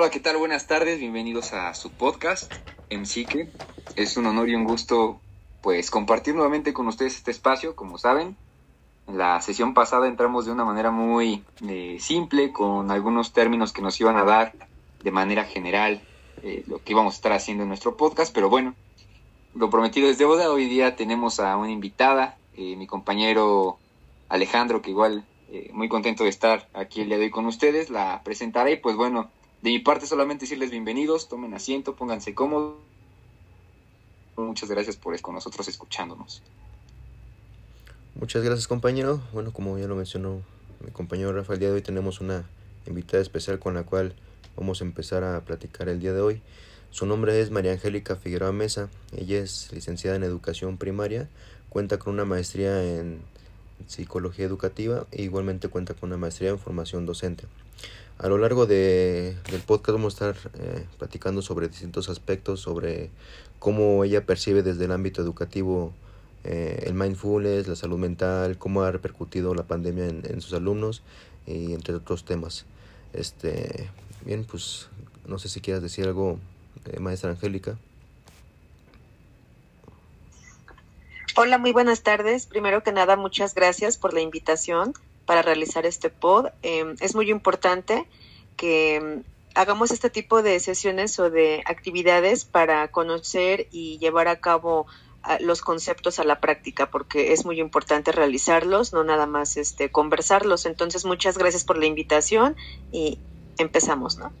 Hola, ¿qué tal? Buenas tardes, bienvenidos a su podcast, MCQ. Es un honor y un gusto, pues, compartir nuevamente con ustedes este espacio, como saben. En la sesión pasada entramos de una manera muy eh, simple, con algunos términos que nos iban a dar de manera general eh, lo que íbamos a estar haciendo en nuestro podcast, pero bueno, lo prometido es deuda. Hoy día tenemos a una invitada, eh, mi compañero Alejandro, que igual muy contento de estar aquí el día de hoy con ustedes, la presentaré y pues bueno, de mi parte solamente decirles bienvenidos, tomen asiento, pónganse cómodos. Muchas gracias por estar con nosotros escuchándonos. Muchas gracias compañero. Bueno, como ya lo mencionó mi compañero Rafael, el día de hoy tenemos una invitada especial con la cual vamos a empezar a platicar el día de hoy. Su nombre es María Angélica Figueroa Mesa. Ella es licenciada en educación primaria, cuenta con una maestría en psicología educativa e igualmente cuenta con una maestría en formación docente. A lo largo de, del podcast vamos a estar eh, platicando sobre distintos aspectos, sobre cómo ella percibe desde el ámbito educativo eh, el mindfulness, la salud mental, cómo ha repercutido la pandemia en, sus alumnos y entre otros temas. Este, bien, pues no sé si quieras decir algo, eh, maestra Angélica. Hola, muy buenas tardes. Primero que nada, muchas gracias por la invitación para realizar este pod. Em, es muy importante que em, hagamos este tipo de sesiones o de actividades para conocer y llevar a cabo ah, los conceptos a la práctica porque es muy importante realizarlos no nada más este conversarlos entonces muchas gracias por la invitación y empezamos no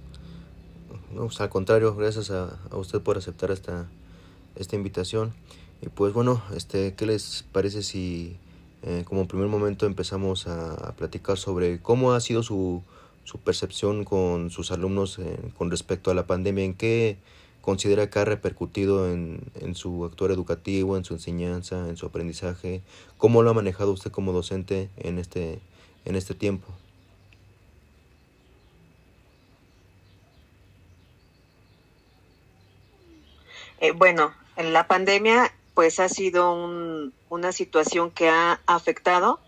no pues, al contrario gracias a, a, usted por aceptar esta esta invitación y pues bueno este qué les parece si eh, como primer momento empezamos a, platicar sobre cómo ha sido su, su percepción con sus alumnos eh, con respecto a la pandemia, en qué considera que ha repercutido en, en su actuar educativo, en su enseñanza, en su aprendizaje, cómo lo ha manejado usted como docente en este, en este tiempo. Eh, bueno, en la pandemia pues ha sido una situación que ha afectado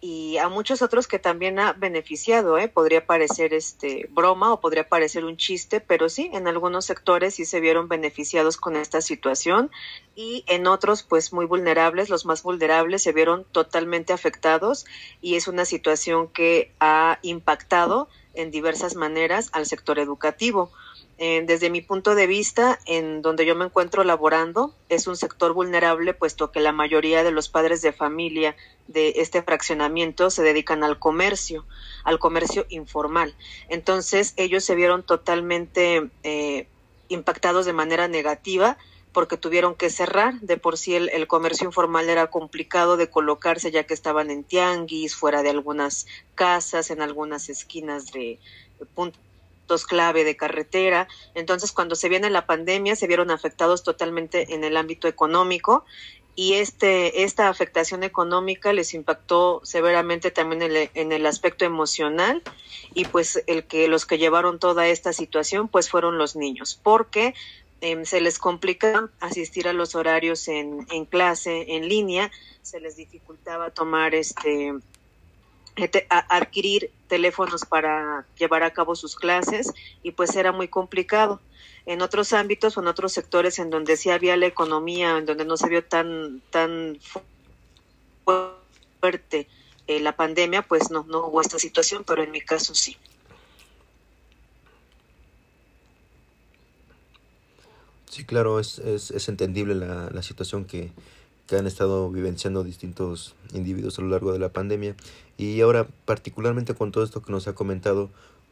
y a muchos otros que también ha beneficiado, ¿eh? podría parecer este broma o podría parecer un chiste, pero sí, en algunos sectores sí se vieron beneficiados con esta situación y en otros pues muy vulnerables, los más vulnerables se vieron totalmente afectados y es una situación que ha impactado en diversas maneras al sector educativo. Eh, desde mi punto de vista, en donde yo me encuentro laborando, es un sector vulnerable, puesto que la mayoría de los padres de familia de este fraccionamiento se dedican al comercio, al comercio informal. Entonces, ellos se vieron totalmente eh, impactados de manera negativa porque tuvieron que cerrar. De por sí el, comercio informal era complicado de colocarse ya que estaban en tianguis, fuera de algunas casas, en algunas esquinas de puntos clave de carretera. Entonces, cuando se viene la pandemia, se vieron afectados totalmente en el ámbito económico y este, esta afectación económica les impactó severamente también en el, en el, aspecto emocional y pues el que los que llevaron toda esta situación pues fueron los niños porque eh, se les complica asistir a los horarios en, en clase en línea se les dificultaba tomar este adquirir teléfonos para llevar a cabo sus clases y pues era muy complicado. En otros ámbitos o en otros sectores en donde sí había la economía, en donde no se vio tan, tan fuerte eh, la pandemia, pues no, no hubo esta situación, pero en mi caso sí. Sí, claro, es, es, es entendible la, la situación que, que han estado vivenciando distintos individuos a lo largo de la pandemia. Y ahora, particularmente con todo esto que nos ha comentado,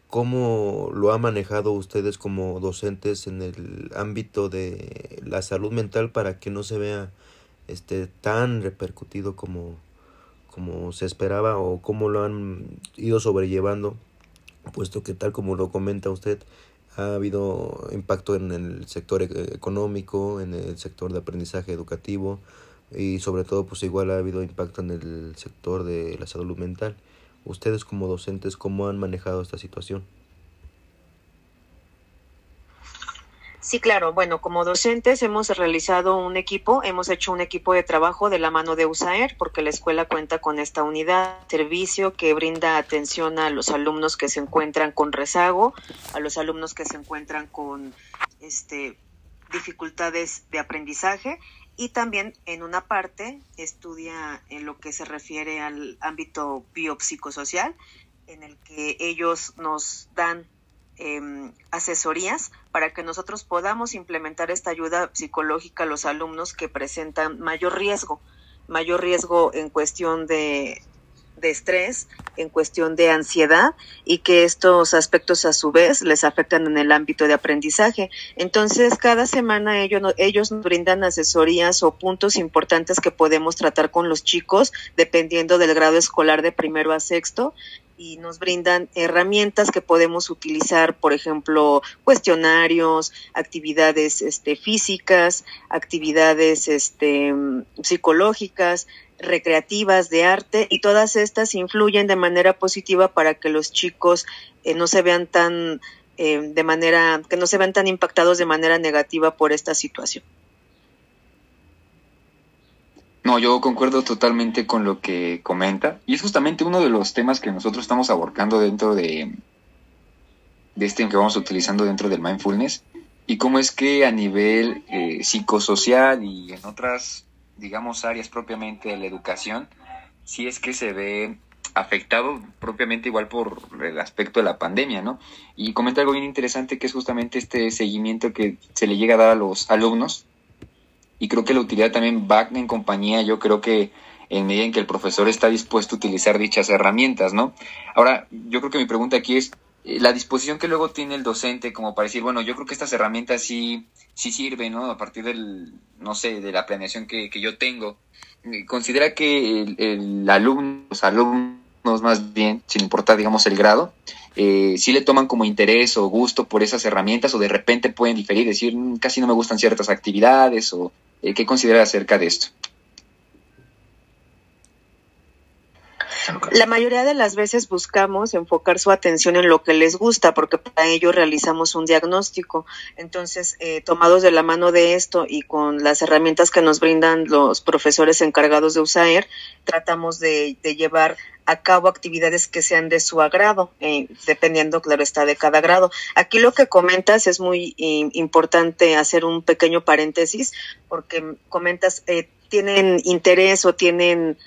¿cómo lo ha manejado ustedes como docentes en el ámbito de la salud mental para que no se vea este tan repercutido como, como se esperaba o cómo lo han ido sobrellevando, puesto que tal como lo comenta usted, ha habido impacto en el sector e-, económico, en el sector de aprendizaje educativo, y sobre todo pues igual ha habido impacto en el sector de la salud mental. Ustedes como docentes, ¿cómo han manejado esta situación? Sí, claro. Bueno, como docentes hemos realizado un equipo, hemos hecho un equipo de trabajo de la mano de USAER, porque la escuela cuenta con esta unidad, servicio que brinda atención a los alumnos que se encuentran con rezago, a los alumnos que se encuentran con este, dificultades de aprendizaje y también en una parte estudia en lo que se refiere al ámbito biopsicosocial, en el que ellos nos dan Em, asesorías para que nosotros podamos implementar esta ayuda psicológica a los alumnos que presentan mayor riesgo, mayor riesgo en cuestión de, de estrés, en cuestión de ansiedad y que estos aspectos a su vez les afectan en el ámbito de aprendizaje. Entonces, cada semana ellos, ellos nos brindan asesorías o puntos importantes que podemos tratar con los chicos dependiendo del grado escolar de primero a sexto y nos brindan herramientas que podemos utilizar, por ejemplo, cuestionarios, actividades este, físicas, actividades este, psicológicas, recreativas, de arte, y todas estas influyen de manera positiva para que los chicos eh, no se vean tan eh, de manera, que no se vean tan impactados de manera negativa por esta situación. No, yo concuerdo totalmente con lo que comenta. Y es justamente uno de los temas que nosotros estamos abordando dentro de, de este que vamos utilizando dentro del mindfulness. Y cómo es que a nivel eh, psicosocial y en otras, digamos, áreas propiamente de la educación, si es que se ve afectado propiamente igual por el aspecto de la pandemia, ¿no? Y comenta algo bien interesante que es justamente este seguimiento que se le llega a dar a los alumnos y creo que la utilidad también va en compañía, yo creo que en medida en que el profesor está dispuesto a utilizar dichas herramientas, ¿no? Ahora, yo creo que mi pregunta aquí es, la disposición que luego tiene el docente como para decir, bueno, yo creo que estas herramientas sí, sí sirven, ¿no? A partir del, no sé, de la planeación que, que yo tengo. Eh, ¿Considera que el, alumno, los alumnos más bien, sin importar, digamos, el grado, eh, si le toman como interés o gusto por esas herramientas o de repente pueden diferir, decir, mm, casi no me gustan ciertas actividades o eh, ¿Qué considera acerca de esto? La mayoría de las veces buscamos enfocar su atención en lo que les gusta, porque para ello realizamos un diagnóstico. Entonces, eh, tomados de la mano de esto y con las herramientas que nos brindan los profesores encargados de USAER, tratamos de, llevar a cabo actividades que sean de su agrado, eh, dependiendo, claro está, de cada grado. Aquí lo que comentas es muy importante hacer un pequeño paréntesis, porque comentas, eh, tienen interés o tienen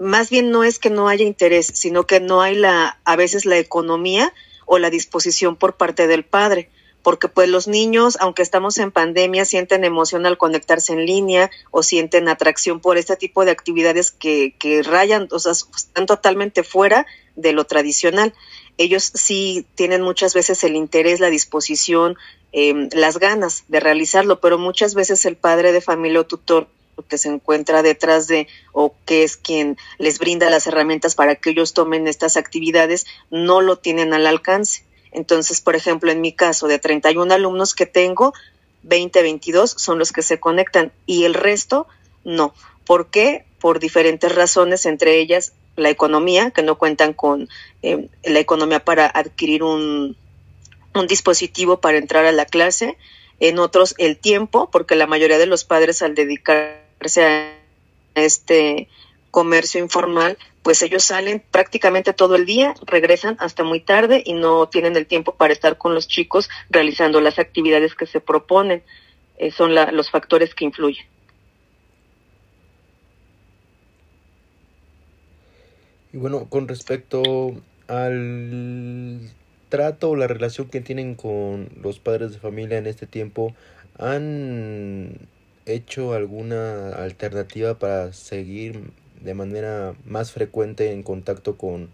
más bien no es que no haya interés, sino que no hay la, a veces la economía o la disposición por parte del padre. Porque pues los niños, aunque estamos en pandemia, sienten emoción al conectarse en línea o sienten atracción por este tipo de actividades que, que rayan, o sea, están totalmente fuera de lo tradicional. Ellos sí tienen muchas veces el interés, la disposición, eh, las ganas de realizarlo, pero muchas veces el padre de familia o tutor que se encuentra detrás de o que es quien les brinda las herramientas para que ellos tomen estas actividades, no lo tienen al alcance. Entonces, por ejemplo, en mi caso, de 31 alumnos que tengo, 20, 22 son los que se conectan y el resto no. ¿Por qué? Por diferentes razones, entre ellas la economía, que no cuentan con eh, la economía para adquirir un, un dispositivo para entrar a la clase, en otros el tiempo, porque la mayoría de los padres al dedicar a este comercio informal, pues ellos salen prácticamente todo el día, regresan hasta muy tarde y no tienen el tiempo para estar con los chicos realizando las actividades que se proponen. Eh, son los factores que influyen. Y bueno, con respecto al trato o la relación que tienen con los padres de familia en este tiempo, ¿han hecho alguna alternativa para seguir de manera más frecuente en contacto con,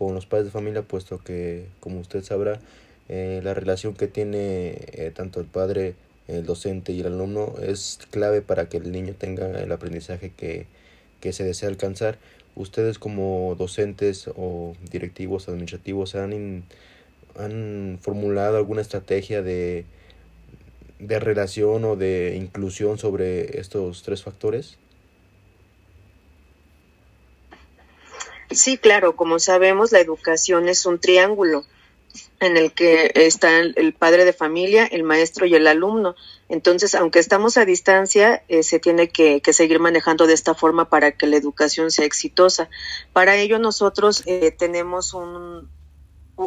los padres de familia, puesto que, como usted sabrá, eh, la relación que tiene eh, tanto el padre, el docente y el alumno es clave para que el niño tenga el aprendizaje que, que se desea alcanzar. Ustedes como docentes o directivos administrativos han, han formulado alguna estrategia de de relación o de inclusión sobre estos tres factores? Sí, claro, como sabemos, la educación es un triángulo. en el que está el padre de familia, el maestro y el alumno. Entonces, aunque estamos a distancia, eh, se tiene que, seguir manejando de esta forma para que la educación sea exitosa. Para ello, nosotros eh, tenemos un,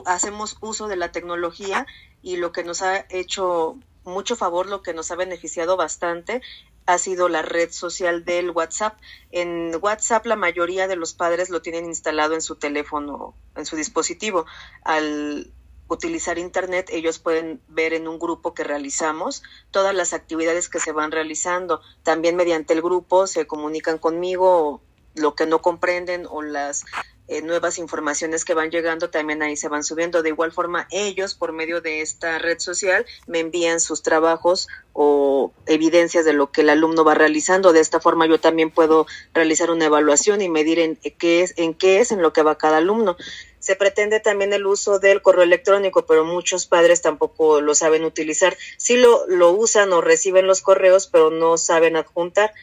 hacemos uso de la tecnología y lo que nos ha hecho mucho favor, lo que nos ha beneficiado bastante ha sido la red social del WhatsApp. En WhatsApp la mayoría de los padres lo tienen instalado en su teléfono, en su dispositivo. Al utilizar Internet, ellos pueden ver en un grupo que realizamos todas las actividades que se van realizando. También mediante el grupo se comunican conmigo lo que no comprenden o las eh, nuevas informaciones que van llegando también ahí se van subiendo. De igual forma, ellos, por medio de esta red social, me envían sus trabajos o evidencias de lo que el alumno va realizando. De esta forma, yo también puedo realizar una evaluación y medir en qué es, en qué es en lo que va cada alumno. Se pretende también el uso del correo electrónico, pero muchos padres tampoco lo saben utilizar. Sí lo, lo usan o reciben los correos, pero no saben adjuntar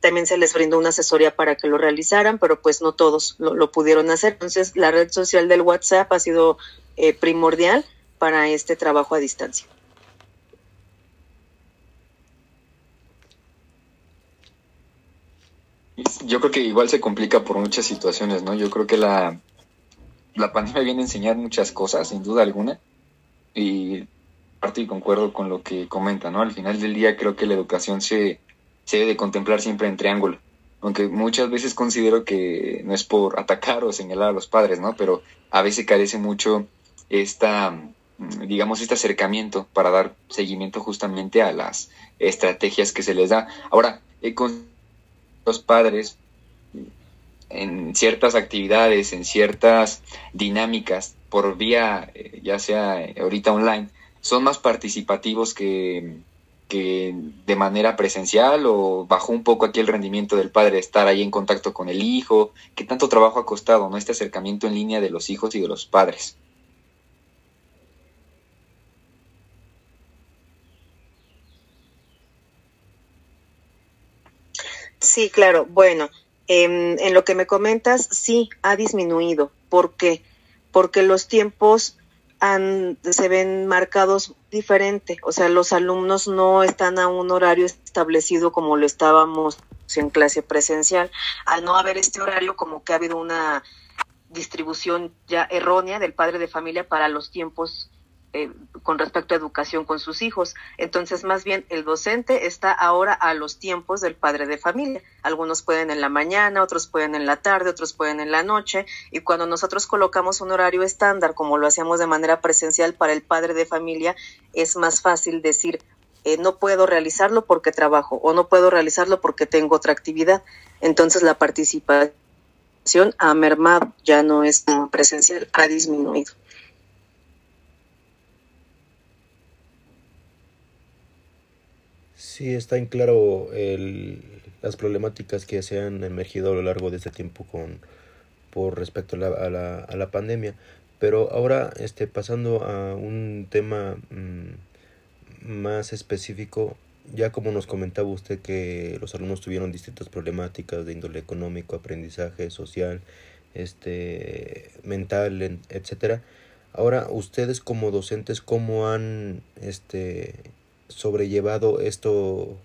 también se les brindó una asesoría para que lo realizaran, pero pues no todos lo, pudieron hacer. Entonces la red social del WhatsApp ha sido eh, primordial para este trabajo a distancia. Yo creo que igual se complica por muchas situaciones, ¿no? Yo creo que la, la pandemia viene a enseñar muchas cosas, sin duda alguna, y parte y concuerdo con lo que comenta, ¿no? Al final del día creo que la educación se, se debe de contemplar siempre en triángulo. Aunque muchas veces considero que no es por atacar o señalar a los padres, ¿no? Pero a veces carece mucho esta, mm, digamos, este acercamiento para dar seguimiento justamente a las estrategias que se les da. Ahora, con los padres en ciertas actividades, en ciertas dinámicas por vía, eh, ya sea ahorita online, son más participativos que, que de manera presencial o bajó un poco aquí el rendimiento del padre estar ahí en contacto con el hijo? ¿Qué tanto trabajo ha costado ¿no? este acercamiento en línea de los hijos y de los padres? Sí, claro. Bueno, en, en lo que me comentas, sí, ha disminuido. ¿Por qué? Porque los tiempos se ven marcados diferente, o sea, los alumnos no están a un horario establecido como lo estábamos en clase presencial. Al no haber este horario, como que ha habido una distribución ya errónea del padre de familia para los tiempos eh, con respecto a educación con sus hijos. Entonces, más bien, el docente está ahora a los tiempos del padre de familia. Algunos pueden en la mañana, otros pueden en la tarde, otros pueden en la noche. Y cuando nosotros colocamos un horario estándar, como lo hacíamos de manera presencial para el padre de familia, es más fácil decir, eh, no puedo realizarlo porque trabajo o no puedo realizarlo porque tengo otra actividad. Entonces, la participación ha mermado, ya no es presencial, ha disminuido. Sí, está en claro el, las problemáticas que se han emergido a lo largo de este tiempo con por respecto a la, a la, a la pandemia. Pero ahora, este, pasando a un tema mm, más específico, ya como nos comentaba usted que los alumnos tuvieron distintas problemáticas de índole económico, aprendizaje, social, este, mental, etcétera. Ahora, ustedes como docentes, ¿cómo han este, sobrellevado esto,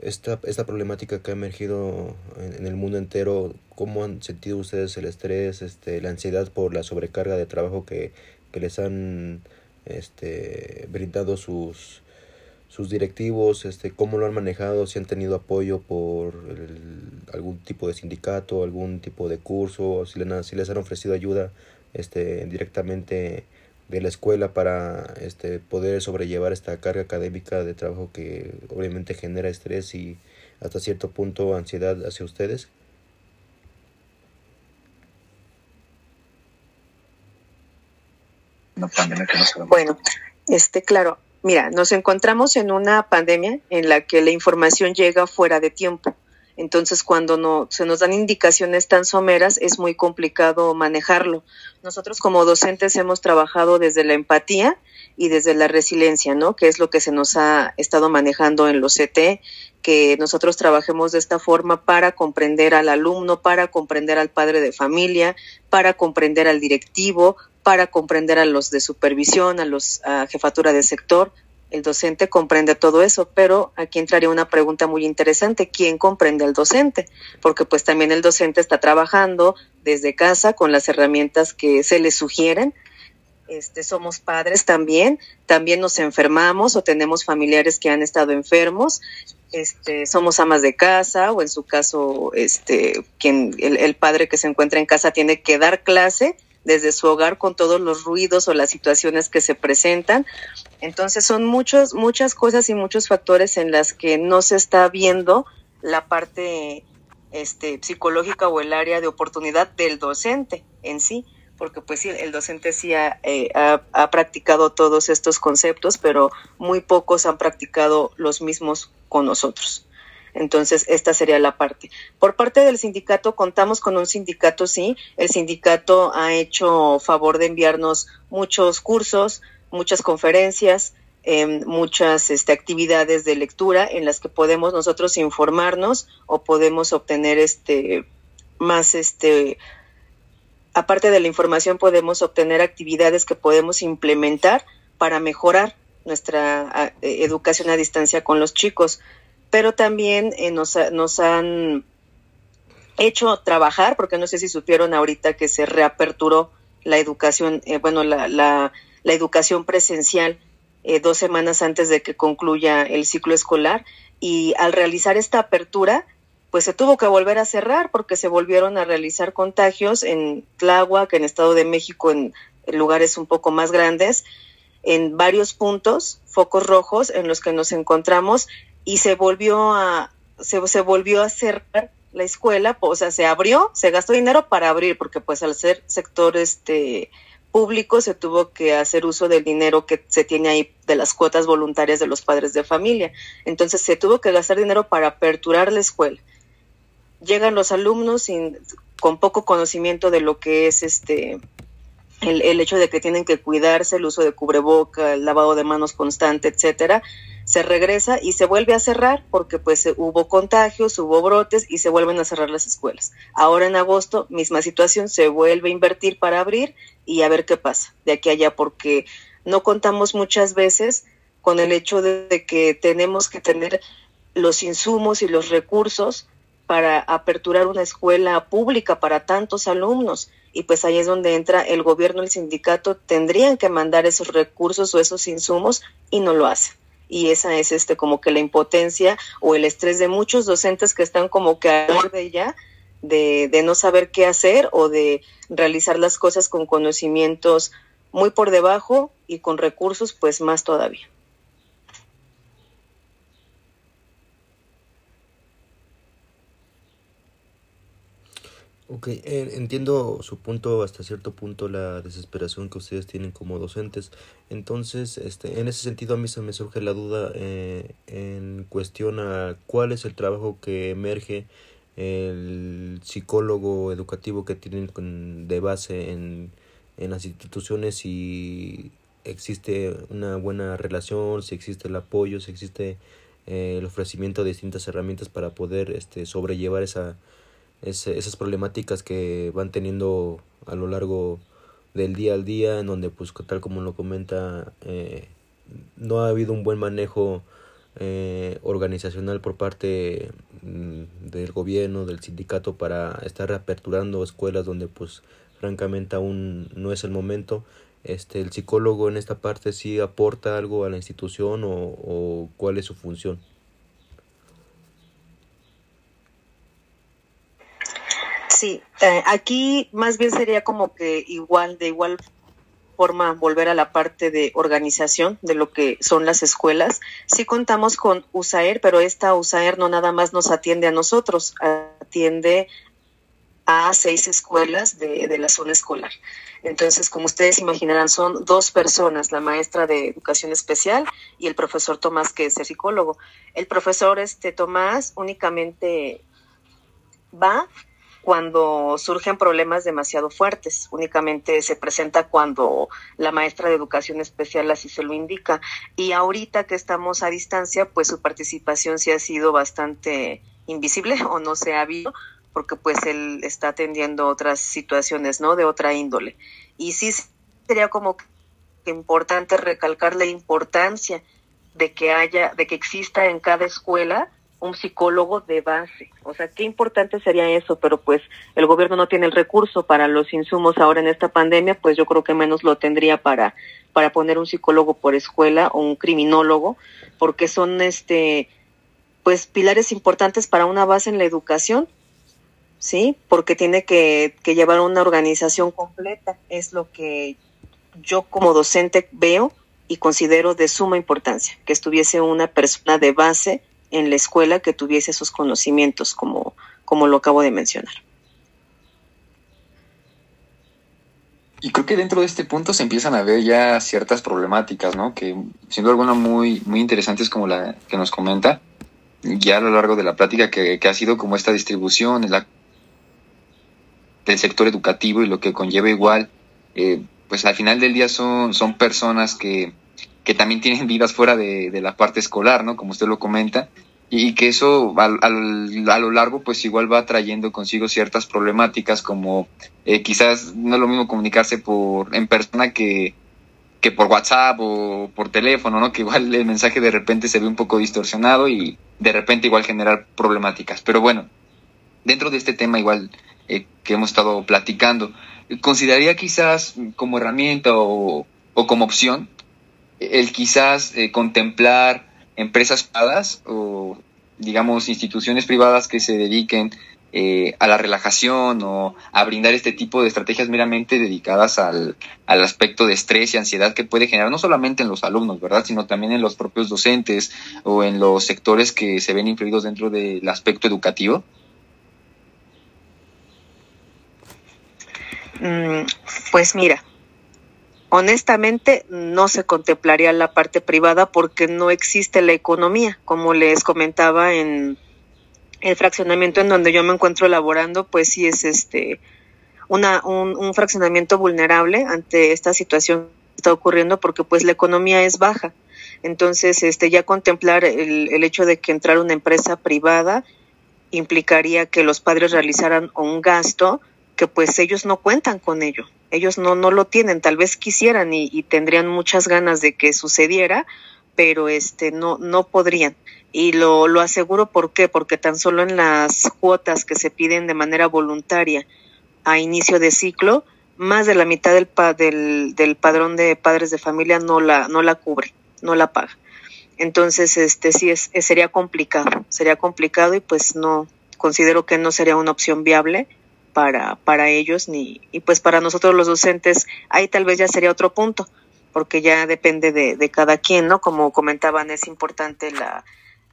esta, esta problemática que ha emergido en, el mundo entero? ¿Cómo han sentido ustedes el estrés, este, la ansiedad por la sobrecarga de trabajo que, que les han este, brindado sus, sus directivos? Este, ¿Cómo lo han manejado? ¿Si han tenido apoyo por algún tipo de sindicato, algún tipo de curso? ¿Si les, si les han ofrecido ayuda este, directamente? De la escuela para este, poder sobrellevar esta carga académica de trabajo que obviamente genera estrés y hasta cierto punto ansiedad hacia ustedes? Bueno, este, claro, mira, nos encontramos en una pandemia en la que la información llega fuera de tiempo. Entonces, cuando no, se nos dan indicaciones tan someras, es muy complicado manejarlo. Nosotros como docentes hemos trabajado desde la empatía y desde la resiliencia, ¿no? Que es lo que se nos ha estado manejando en los CT, que nosotros trabajemos de esta forma para comprender al alumno, para comprender al padre de familia, para comprender al directivo, para comprender a los de supervisión, a los a jefatura de sector, el docente comprende todo eso, pero aquí entraría una pregunta muy interesante, ¿quién comprende al docente? Porque pues también el docente está trabajando desde casa con las herramientas que se le sugieren. Este, somos padres también, también nos enfermamos o tenemos familiares que han estado enfermos, este, somos amas de casa o en su caso, este, quien, el, el padre que se encuentra en casa tiene que dar clase desde su hogar con todos los ruidos o las situaciones que se presentan. Entonces son muchos, muchas cosas y muchos factores en las que no se está viendo la parte este, psicológica o el área de oportunidad del docente en sí, porque pues sí, el docente sí ha, eh, ha, ha practicado todos estos conceptos, pero muy pocos han practicado los mismos con nosotros. Entonces, esta sería la parte. Por parte del sindicato, contamos con un sindicato, sí. El sindicato ha hecho favor de enviarnos muchos cursos, muchas conferencias, eh, muchas este, actividades de lectura en las que podemos nosotros informarnos o podemos obtener este más este aparte de la información podemos obtener actividades que podemos implementar para mejorar nuestra educación a distancia con los chicos. Pero también eh, nos, nos han hecho trabajar, porque no sé si supieron ahorita que se reaperturó la educación, eh, bueno, la, la, educación presencial eh, dos semanas antes de que concluya el ciclo escolar. Y al realizar esta apertura, pues se tuvo que volver a cerrar porque se volvieron a realizar contagios en Tláhuac, en Estado de México, en, lugares un poco más grandes, en varios puntos, focos rojos en los que nos encontramos y se volvió a se, se, volvió a cerrar la escuela, o sea, se abrió, se gastó dinero para abrir, porque pues al ser sector este público se tuvo que hacer uso del dinero que se tiene ahí de las cuotas voluntarias de los padres de familia. Entonces se tuvo que gastar dinero para aperturar la escuela. Llegan los alumnos sin, con poco conocimiento de lo que es este el, el hecho de que tienen que cuidarse, el uso de cubreboca, el lavado de manos constante, etcétera se regresa y se vuelve a cerrar porque pues hubo contagios, hubo brotes y se vuelven a cerrar las escuelas. Ahora en agosto, misma situación, se vuelve a invertir para abrir y a ver qué pasa de aquí a allá porque no contamos muchas veces con el hecho de, que tenemos que tener los insumos y los recursos para aperturar una escuela pública para tantos alumnos. Y pues ahí es donde entra el gobierno, el sindicato, tendrían que mandar esos recursos o esos insumos y no lo hacen y esa es este como que la impotencia o el estrés de muchos docentes que están como que a borde ya de, de no saber qué hacer o de realizar las cosas con conocimientos muy por debajo y con recursos pues más todavía. Ok, eh, entiendo su punto, hasta cierto punto, la desesperación que ustedes tienen como docentes. Entonces, este, en ese sentido, a mí se me surge la duda eh, en cuestión a cuál es el trabajo que emerge el psicólogo educativo que tienen de base en, en las instituciones, si existe una buena relación, si existe el apoyo, si existe eh, el ofrecimiento de distintas herramientas para poder este, sobrellevar esa ese, esas problemáticas que van teniendo a lo largo del día al día, en donde, pues, tal como lo comenta, eh, no ha habido un buen manejo eh, organizacional por parte mm, del gobierno, del sindicato, para estar reaperturando escuelas donde, pues, francamente aún no es el momento. Este, el psicólogo en esta parte sí aporta algo a la institución o, o cuál es su función. Sí, eh, aquí más bien sería como que igual, de igual forma, volver a la parte de organización de lo que son las escuelas. Sí contamos con USAER, pero esta USAER no nada más nos atiende a nosotros, atiende a seis escuelas de, la zona escolar. Entonces, como ustedes imaginarán, son dos personas, la maestra de educación especial y el profesor Tomás, que es el psicólogo. El profesor este Tomás únicamente va cuando surgen problemas demasiado fuertes. Únicamente se presenta cuando la maestra de educación especial así se lo indica. Y ahorita que estamos a distancia, pues su participación sí ha sido bastante invisible o no se ha visto porque pues él está atendiendo otras situaciones, ¿no? De otra índole. Y sí sería como importante recalcar la importancia de que haya, de que exista en cada escuela un psicólogo de base. O sea, qué importante sería eso, pero pues el gobierno no tiene el recurso para los insumos ahora en esta pandemia, pues yo creo que menos lo tendría para, para poner un psicólogo por escuela o un criminólogo, porque son este pues pilares importantes para una base en la educación, ¿sí? Porque tiene que, que llevar una organización completa, es lo que yo como docente veo y considero de suma importancia, que estuviese una persona de base en la escuela que tuviese esos conocimientos, como, como lo acabo de mencionar. Y creo que dentro de este punto se empiezan a ver ya ciertas problemáticas, ¿no? Que siendo alguna muy, muy interesantes como la que nos comenta, ya a lo largo de la plática que, ha sido como esta distribución del sector educativo y lo que conlleva igual, eh, pues al final del día son, son personas que, que también tienen vidas fuera de, de, la parte escolar, ¿no? Como usted lo comenta, y que eso a, a, lo largo pues igual va trayendo consigo ciertas problemáticas como eh, quizás no es lo mismo comunicarse por en persona que, que por WhatsApp o por teléfono, ¿no? Que igual el mensaje de repente se ve un poco distorsionado y de repente igual generar problemáticas. Pero bueno, dentro de este tema igual eh, que hemos estado platicando, consideraría quizás como herramienta o, o como opción el quizás eh, contemplar empresas privadas o digamos instituciones privadas que se dediquen eh, a la relajación o a brindar este tipo de estrategias meramente dedicadas al, al, aspecto de estrés y ansiedad que puede generar no solamente en los alumnos, ¿verdad? Sino también en los propios docentes o en los sectores que se ven influidos dentro del aspecto educativo. Mm, pues mira, honestamente no se contemplaría la parte privada porque no existe la economía, como les comentaba en el fraccionamiento en donde yo me encuentro elaborando, pues sí es este una, un, un fraccionamiento vulnerable ante esta situación que está ocurriendo porque pues la economía es baja. Entonces, este ya contemplar el, el hecho de que entrar una empresa privada implicaría que los padres realizaran un gasto que pues ellos no cuentan con ello ellos no, no lo tienen, tal vez quisieran y, tendrían muchas ganas de que sucediera, pero este no, no podrían. Y lo, lo aseguro por qué, porque tan solo en las cuotas que se piden de manera voluntaria a inicio de ciclo, más de la mitad del, del, del padrón de padres de familia no la, no la cubre, no la paga. Entonces, este sí es, sería complicado, sería complicado y pues no, considero que no sería una opción viable para, para ellos ni, y pues para nosotros los docentes, ahí tal vez ya sería otro punto, porque ya depende de, de cada quien, ¿no? Como comentaban, es importante la,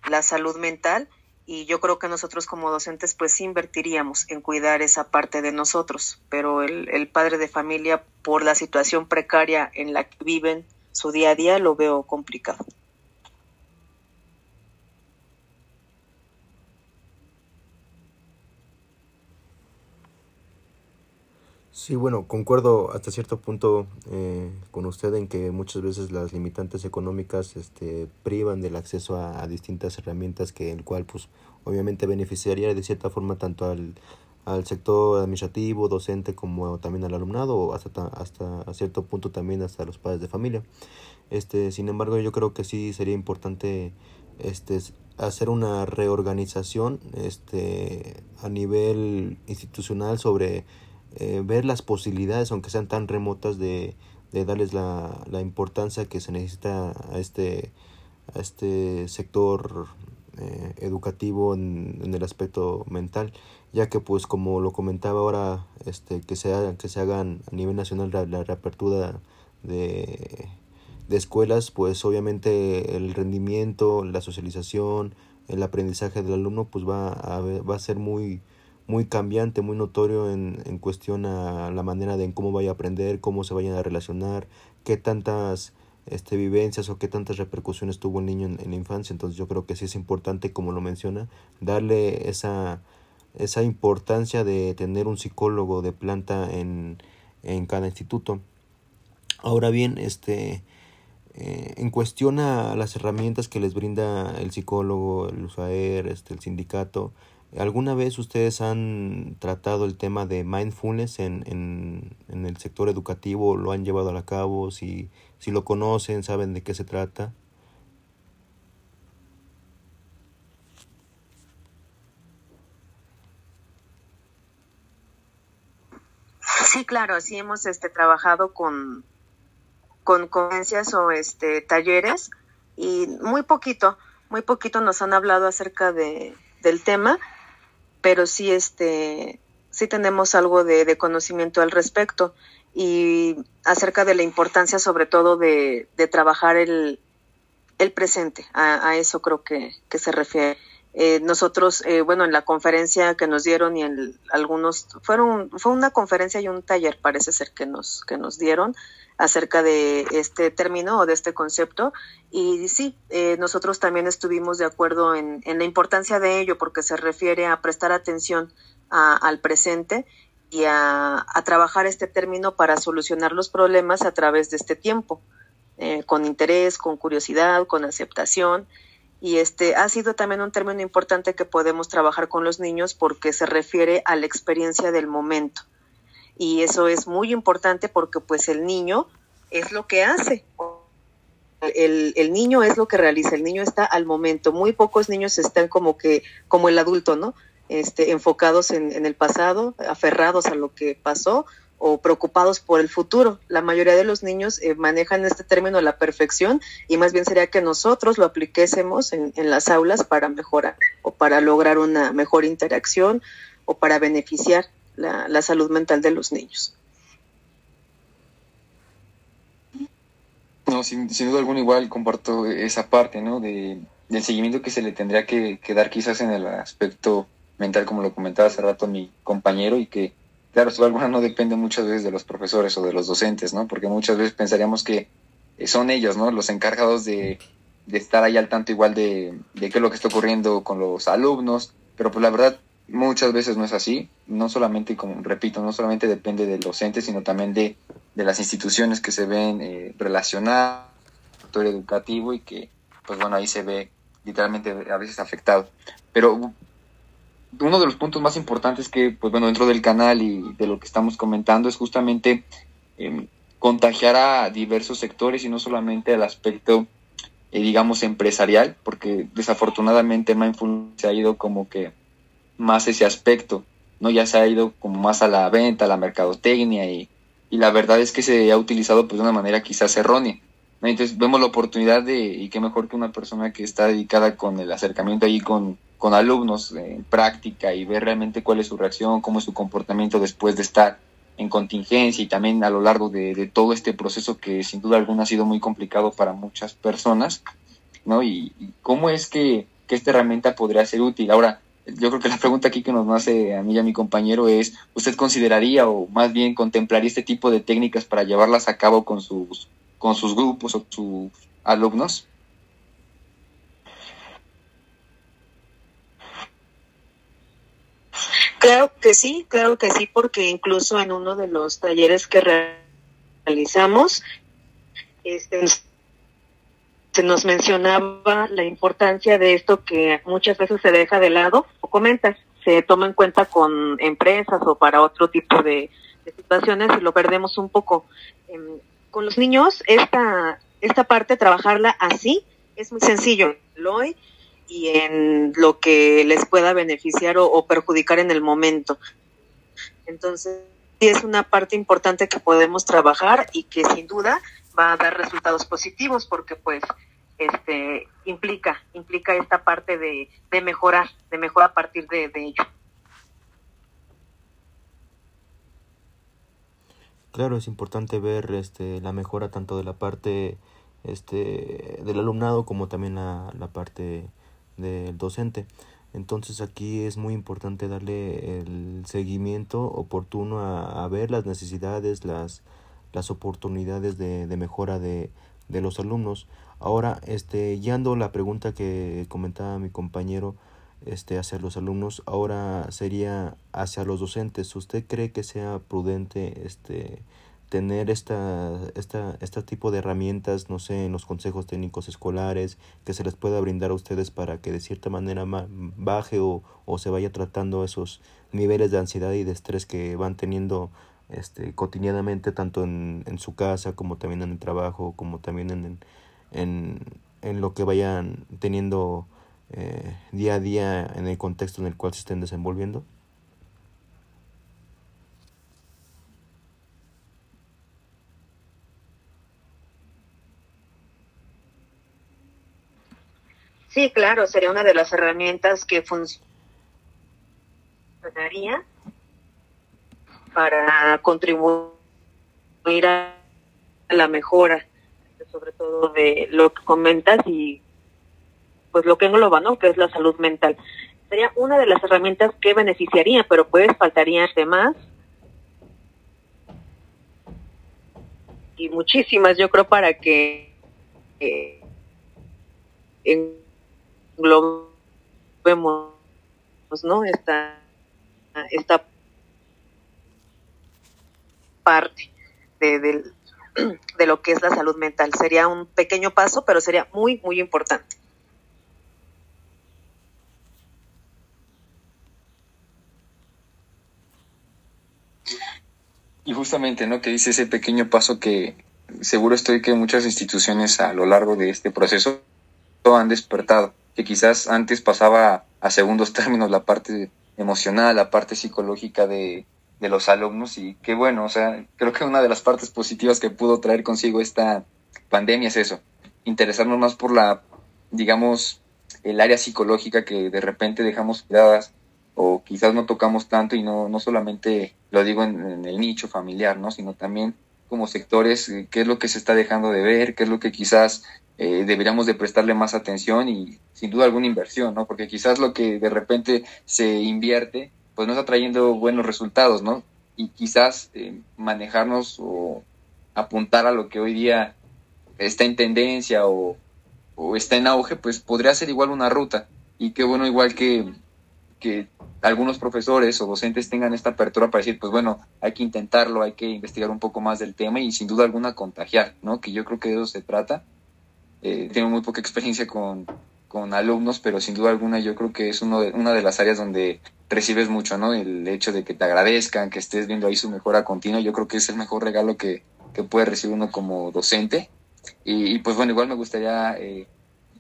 la salud mental y yo creo que nosotros como docentes pues invertiríamos en cuidar esa parte de nosotros, pero el, el padre de familia por la situación precaria en la que viven su día a día lo veo complicado. Sí, bueno, concuerdo hasta cierto punto eh, con usted en que muchas veces las limitantes económicas este, privan del acceso a, distintas herramientas que el cual pues obviamente beneficiaría de cierta forma tanto al, al sector administrativo, docente como también al alumnado o hasta, hasta a cierto punto también hasta los padres de familia. Este, sin embargo, yo creo que sí sería importante este, hacer una reorganización este, a nivel institucional sobre eh, ver las posibilidades, aunque sean tan remotas, de, de darles la, la, importancia que se necesita a este, a este sector eh, educativo en, en, el aspecto mental, ya que pues como lo comentaba ahora, este, que, se hagan, que se hagan a nivel nacional la, reapertura de, de escuelas, pues obviamente el rendimiento, la socialización, el aprendizaje del alumno pues va a, va a ser muy muy cambiante, muy notorio en, en cuestión a la manera de en cómo vaya a aprender, cómo se vayan a relacionar, qué tantas este, vivencias o qué tantas repercusiones tuvo el niño en, la infancia. Entonces yo creo que sí es importante, como lo menciona, darle esa, esa importancia de tener un psicólogo de planta en, en cada instituto. Ahora bien, este, eh, en cuestión a las herramientas que les brinda el psicólogo, el USAER, este, el sindicato, ¿alguna vez ustedes han tratado el tema de mindfulness en, en, en el sector educativo? ¿Lo han llevado a cabo? Si, si lo conocen, saben de qué se trata. Sí, claro, sí hemos este, trabajado con, con conferencias o este, talleres y muy poquito, muy poquito nos han hablado acerca de, del tema, pero sí, este, sí tenemos algo de, conocimiento al respecto y acerca de la importancia sobre todo de, de trabajar el, el presente, a, a, eso creo que, que se refiere. Eh, nosotros, eh, bueno, en la conferencia que nos dieron y en algunos, fueron, fue una conferencia y un taller, parece ser que nos, que nos dieron acerca de este término o de este concepto. Y sí, eh, nosotros también estuvimos de acuerdo en, la importancia de ello porque se refiere a prestar atención a, al presente y a, a, trabajar este término para solucionar los problemas a través de este tiempo, eh, con interés, con curiosidad, con aceptación y este ha sido también un término importante que podemos trabajar con los niños porque se refiere a la experiencia del momento. Y eso es muy importante porque pues el niño es lo que hace. El, el niño es lo que realiza, el niño está al momento. Muy pocos niños están como que, como el adulto, ¿no? Este, enfocados en, en el pasado, aferrados a lo que pasó o preocupados por el futuro. La mayoría de los niños eh, manejan este término a la perfección y más bien sería que nosotros lo apliquésemos en, en, las aulas para mejorar o para lograr una mejor interacción o para beneficiar la, salud mental de los niños. No, sin, sin, duda alguna igual comparto esa parte, ¿no? De, del seguimiento que se le tendría que dar quizás en el aspecto mental, como lo comentaba hace rato mi compañero, y que claro, sin alguna no depende muchas veces de los profesores o de los docentes, ¿no? Porque muchas veces pensaríamos que son ellos, ¿no? Los encargados de, estar ahí al tanto igual de, qué es lo que está ocurriendo con los alumnos, pero pues la verdad muchas veces no es así, no solamente, como repito, no solamente depende del docente, sino también de, las instituciones que se ven eh, relacionadas al educativo y que, pues bueno, ahí se ve literalmente a veces afectado. Pero uno de los puntos más importantes que, pues bueno, dentro del canal y de lo que estamos comentando es justamente eh, contagiar a diversos sectores y no solamente al aspecto, eh, digamos, empresarial, porque desafortunadamente Mindfulness se ha ido como que más ese aspecto, ¿no? Ya se ha ido como más a la venta, a la mercadotecnia y, y la verdad es que se ha utilizado pues de una manera quizás errónea. Entonces vemos la oportunidad de, y qué mejor que una persona que está dedicada con el acercamiento allí con con alumnos en práctica y ver realmente cuál es su reacción, cómo es su comportamiento después de estar en contingencia y también a lo largo de, de todo este proceso que sin duda alguna ha sido muy complicado para muchas personas, ¿no? Y, y cómo es que, que, esta herramienta podría ser útil. Ahora, yo creo que la pregunta aquí que nos hace a mí y a mi compañero es, ¿usted consideraría o más bien contemplaría este tipo de técnicas para llevarlas a cabo con sus, con sus grupos o sus alumnos? Claro que sí, claro que sí, porque incluso en uno de los talleres que realizamos, este, se nos mencionaba la importancia de esto que muchas veces se deja de lado o comentas, se toma en cuenta con empresas o para otro tipo de, de situaciones y lo perdemos un poco. Con los niños, esta, esta parte, trabajarla así, es muy sencillo. Y en lo que les pueda beneficiar o, o perjudicar en el momento. Entonces, sí es una parte importante que podemos trabajar y que sin duda va a dar resultados positivos porque pues este implica implica esta parte de, de mejorar de mejorar a partir de, de, ello claro es importante ver este la mejora tanto de la parte este del alumnado como también la, la parte del docente. Entonces aquí es muy importante darle el seguimiento oportuno a, a ver las necesidades, las, las oportunidades de, de mejora de, de, los alumnos. Ahora, este, guiando la pregunta que comentaba mi compañero, este, hacia los alumnos, ahora sería hacia los docentes. ¿Usted cree que sea prudente este, tener esta, esta, este tipo de herramientas, no sé, en los consejos técnicos escolares, que se les pueda brindar a ustedes para que de cierta manera baje o, o se vaya tratando esos niveles de ansiedad y de estrés que van teniendo este, cotidianamente, tanto en, en su casa como también en el trabajo, como también en, en, en lo que vayan teniendo eh, día a día en el contexto en el cual se estén desenvolviendo? Sí, claro, sería una de las herramientas que funcionaría para contribuir a la mejora, sobre todo de lo que comentas y pues lo que engloba, ¿no? Que es la salud mental. Sería una de las herramientas que beneficiaría, pero pues faltarían demás. Y muchísimas, yo creo, para que eh, englobemos, ¿no? Esta, esta parte de, de, de lo que es la salud mental. Sería un pequeño paso, pero sería muy, muy importante. Y justamente, ¿no? Que dice ese pequeño paso que seguro estoy que muchas instituciones a lo largo de este proceso han despertado, que quizás antes pasaba a segundos términos la parte emocional, la parte psicológica de, de los alumnos y qué bueno, o sea, creo que una de las partes positivas que pudo traer consigo esta pandemia es eso, interesarnos más por la, digamos, el área psicológica que de repente dejamos cuidadas o quizás no tocamos tanto y no, no solamente lo digo en, el nicho familiar, ¿no? sino también como sectores, eh, qué es lo que se está dejando de ver, qué es lo que quizás eh, deberíamos de prestarle más atención y sin duda alguna inversión, ¿no? Porque quizás lo que de repente se invierte, pues no está trayendo buenos resultados, ¿no? Y quizás eh, manejarnos o apuntar a lo que hoy día está en tendencia o, o está en auge, pues podría ser igual una ruta. Y qué bueno igual que, que algunos profesores o docentes tengan esta apertura para decir, pues bueno, hay que intentarlo, hay que investigar un poco más del tema y sin duda alguna contagiar, ¿no? Que yo creo que de eso se trata. Eh, tengo muy poca experiencia con, con, alumnos, pero sin duda alguna yo creo que es uno de, una de las áreas donde recibes mucho, ¿no? El hecho de que te agradezcan, que estés viendo ahí su mejora continua, yo creo que es el mejor regalo que, que puede recibir uno como docente. Y, pues bueno, igual me gustaría eh,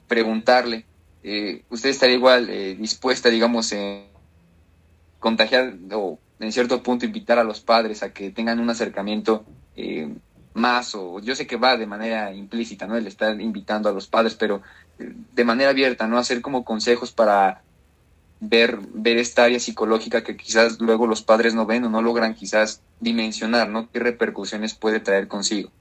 preguntarle, eh, ¿usted estaría igual eh, dispuesta, digamos, en contagiar o en cierto punto invitar a los padres a que tengan un acercamiento eh, más o yo sé que va de manera implícita, ¿no? El estar invitando a los padres, pero eh, de manera abierta, ¿no? Hacer como consejos para ver, ver esta área psicológica que quizás luego los padres no ven o no logran quizás dimensionar, ¿no? ¿Qué repercusiones puede traer consigo?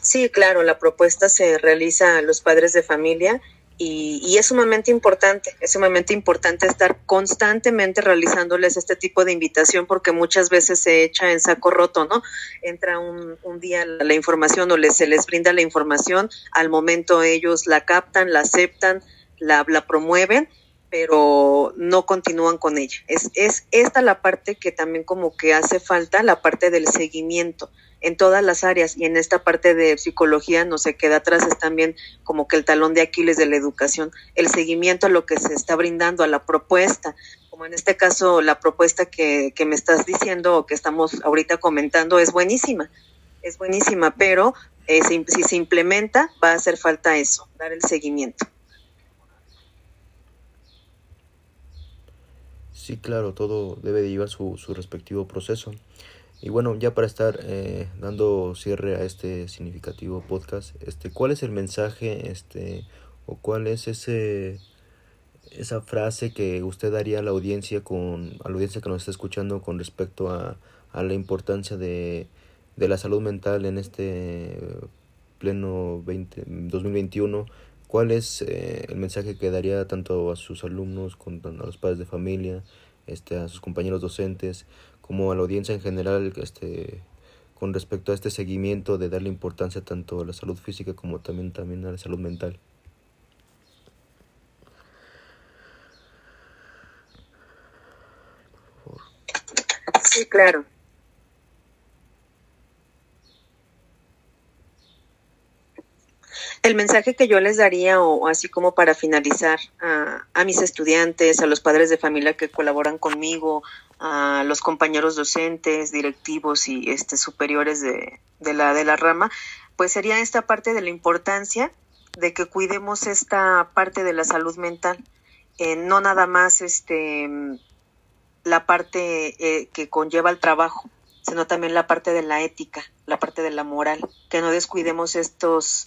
Sí, claro, la propuesta se realiza a los padres de familia y, es sumamente importante, es sumamente importante estar constantemente realizándoles este tipo de invitación porque muchas veces se echa en saco roto, ¿no? Entra un, un día la, información o les, se les brinda la información, al momento ellos la captan, la aceptan, la, la promueven pero no continúan con ella. Es, es esta la parte que también como que hace falta, la parte del seguimiento en todas las áreas y en esta parte de psicología no se queda atrás, es también como que el talón de Aquiles de la educación, el seguimiento a lo que se está brindando, a la propuesta, como en este caso la propuesta que, que me estás diciendo o que estamos ahorita comentando es buenísima, es buenísima, pero eh, si, si se implementa va a hacer falta eso, dar el seguimiento. Sí, claro, todo debe de llevar su, su respectivo proceso. Y bueno, ya para estar eh, dando cierre a este significativo podcast, este, ¿cuál es el mensaje, este, o cuál es ese esa frase que usted daría a la audiencia con a la audiencia que nos está escuchando con respecto a, a la importancia de, de la salud mental en este pleno 20, 2021? ¿Cuál es eh, el mensaje que daría tanto a sus alumnos, con, a los padres de familia, este, a sus compañeros docentes? como a la audiencia en general este, con respecto a este seguimiento de darle importancia tanto a la salud física como también, también a la salud mental. Sí, claro. El mensaje que yo les daría, o así como para finalizar, a, a, mis estudiantes, a los padres de familia que colaboran conmigo, a los compañeros docentes, directivos y este, superiores de, de, la, de la rama, pues sería esta parte de la importancia de que cuidemos esta parte de la salud mental, eh, no nada más este, la parte eh, que conlleva el trabajo, sino también la parte de la ética, la parte de la moral, que no descuidemos estos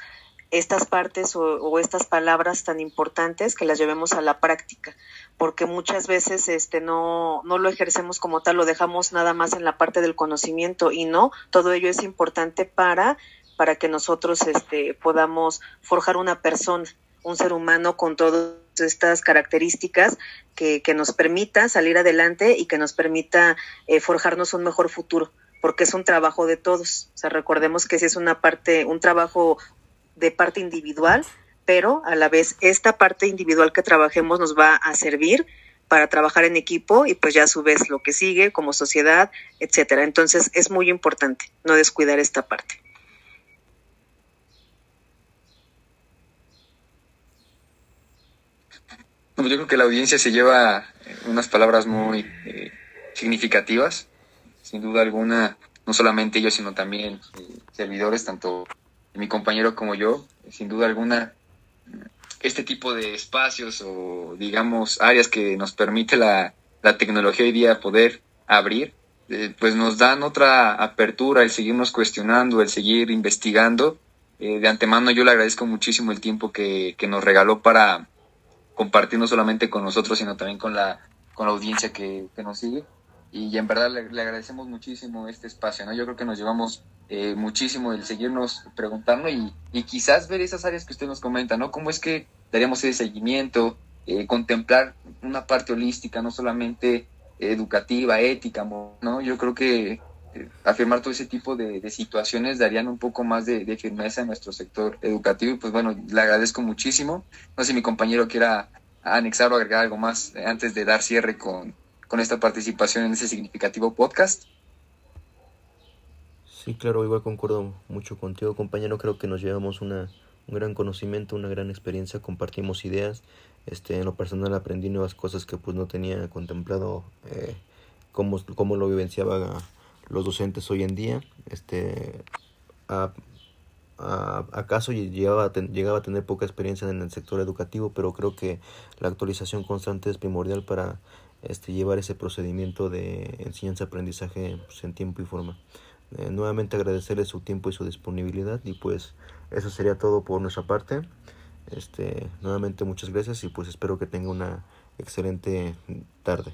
estas partes o, estas palabras tan importantes que las llevemos a la práctica, porque muchas veces este no, no lo ejercemos como tal, lo dejamos nada más en la parte del conocimiento y no, todo ello es importante para, para que nosotros este, podamos forjar una persona, un ser humano con todas estas características que, que nos permita salir adelante y que nos permita eh, forjarnos un mejor futuro porque es un trabajo de todos. O sea, recordemos que si es una parte, un trabajo de parte individual, pero a la vez esta parte individual que trabajemos nos va a servir para trabajar en equipo y pues ya a su vez lo que sigue como sociedad, etcétera. Entonces es muy importante no descuidar esta parte. Yo creo que la audiencia se lleva unas palabras muy eh, significativas, sin duda alguna, no solamente ellos, sino también eh, servidores, tanto mi compañero como yo, sin duda alguna, este tipo de espacios o, digamos, áreas que nos permite la, la tecnología hoy día poder abrir, eh, pues nos dan otra apertura, el seguirnos cuestionando, el seguir investigando. Eh, de antemano yo le agradezco muchísimo el tiempo que, que nos regaló para compartir no solamente con nosotros, sino también con la, con la audiencia que, que nos sigue. Y en verdad le, le agradecemos muchísimo este espacio, ¿no? Yo creo que nos llevamos eh, muchísimo el seguirnos preguntando y, y, quizás ver esas áreas que usted nos comenta, ¿no? ¿Cómo es que daríamos ese seguimiento, eh, contemplar una parte holística, no solamente educativa, ética, ¿no? Yo creo que eh, afirmar todo ese tipo de, situaciones darían un poco más de, de, firmeza en nuestro sector educativo y pues bueno, le agradezco muchísimo. No sé si mi compañero quiera anexar o agregar algo más antes de dar cierre con, con esta participación en ese significativo podcast. Sí, claro, igual concuerdo mucho contigo, compañero. Creo que nos llevamos una, un gran conocimiento, una gran experiencia, compartimos ideas. Este, en lo personal aprendí nuevas cosas que pues no tenía contemplado eh, cómo, lo vivenciaban los docentes hoy en día. Este, a, acaso llegaba llegaba a tener poca experiencia en el sector educativo, pero creo que la actualización constante es primordial para este, llevar ese procedimiento de enseñanza-aprendizaje pues, en tiempo y forma. Eh, nuevamente agradecerle su tiempo y su disponibilidad y pues eso sería todo por nuestra parte. Este, nuevamente muchas gracias y pues espero que tenga una excelente tarde.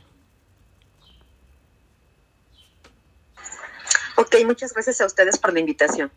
Ok, muchas gracias a ustedes por la invitación.